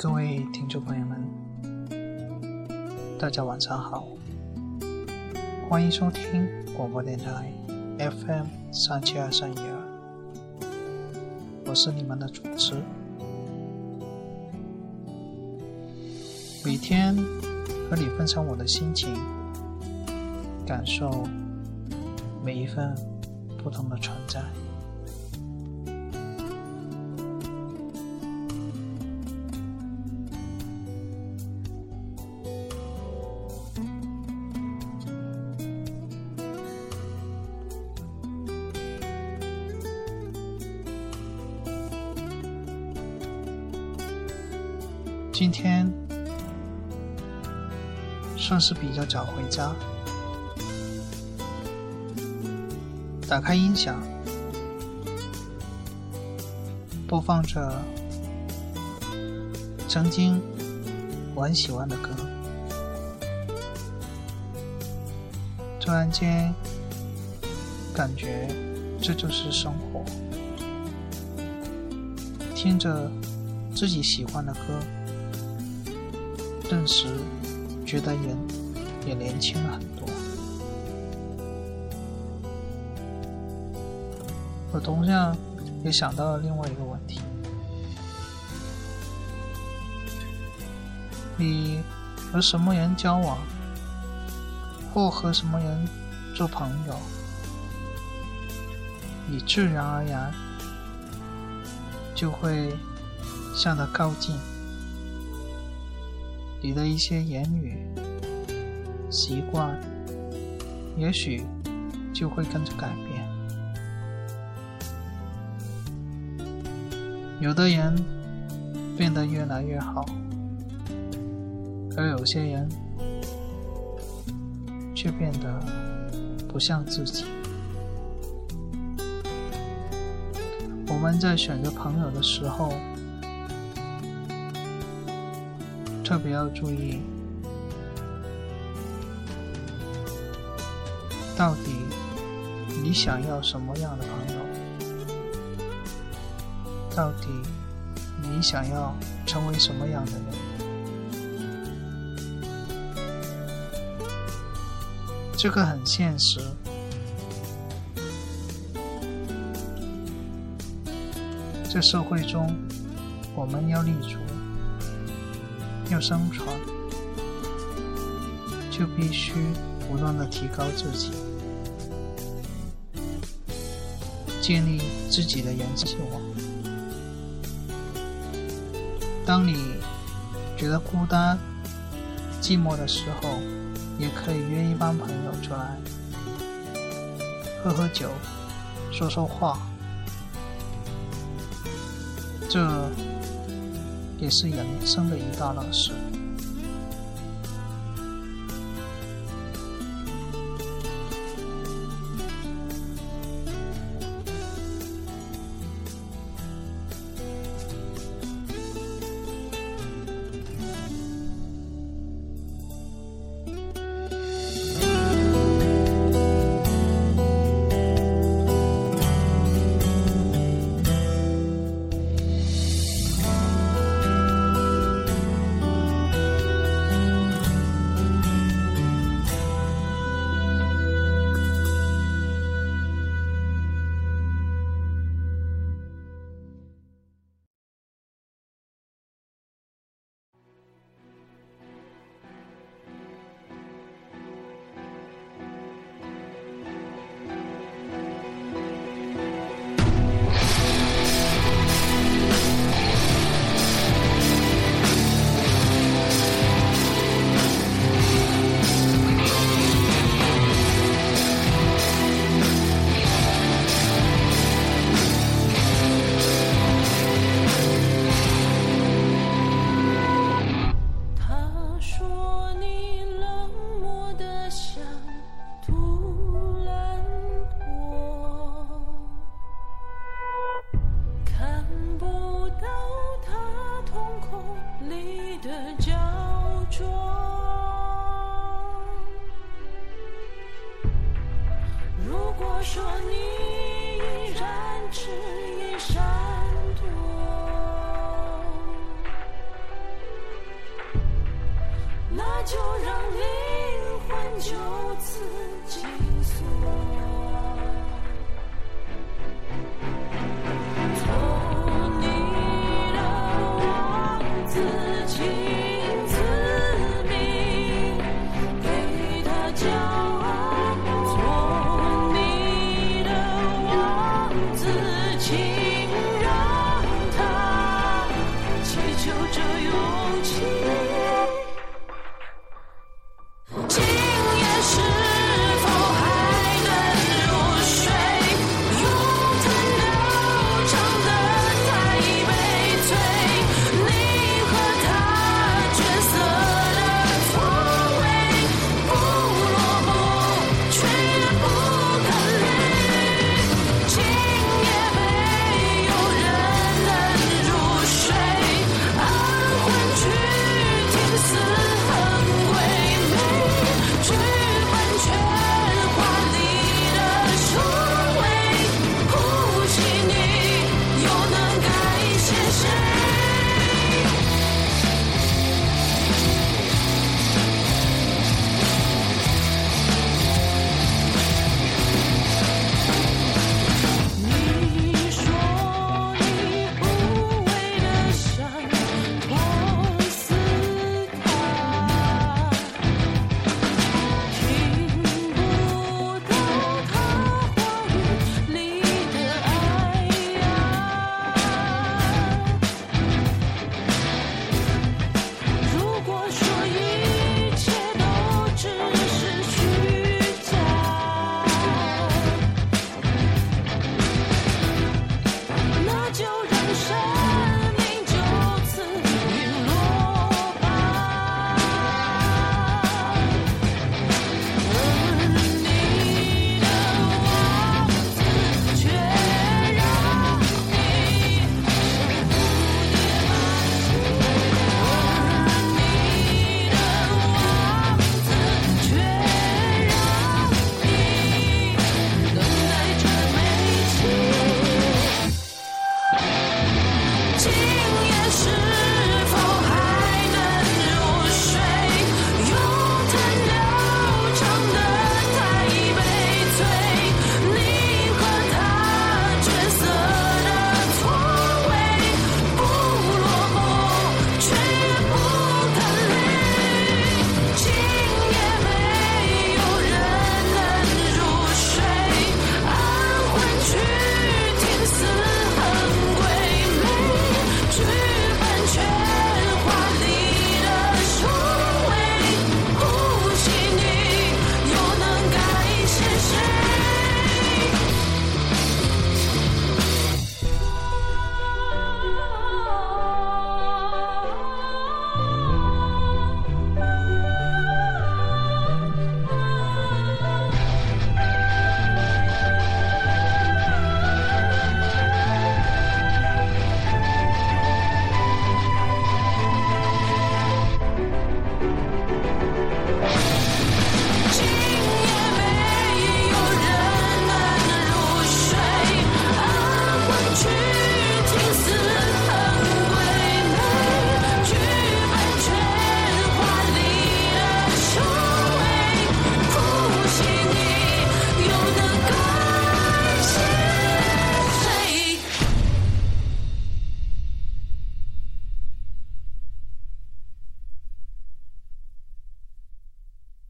各位听众朋友们，大家晚上好，欢迎收听广播电台 FM 三七二三一二，我是你们的主持。每天和你分享我的心情，感受每一份不同的存在。今天算是比较早回家，打开音响，播放着曾经我很喜欢的歌，突然间感觉这就是生活，听着自己喜欢的歌。顿时觉得人也年轻了很多。我同样也想到了另外一个问题：你和什么人交往，或和什么人做朋友，你自然而然就会向他靠近。你的一些言语、习惯，也许就会跟着改变。有的人变得越来越好，而有些人却变得不像自己。我们在选择朋友的时候，特别要注意，到底你想要什么样的朋友？到底你想要成为什么样的人？这个很现实。这社会中，我们要立足。要生存，就必须不断的提高自己，建立自己的人际网。当你觉得孤单、寂寞的时候，也可以约一帮朋友出来，喝喝酒，说说话，这。也是人生的一大乐事。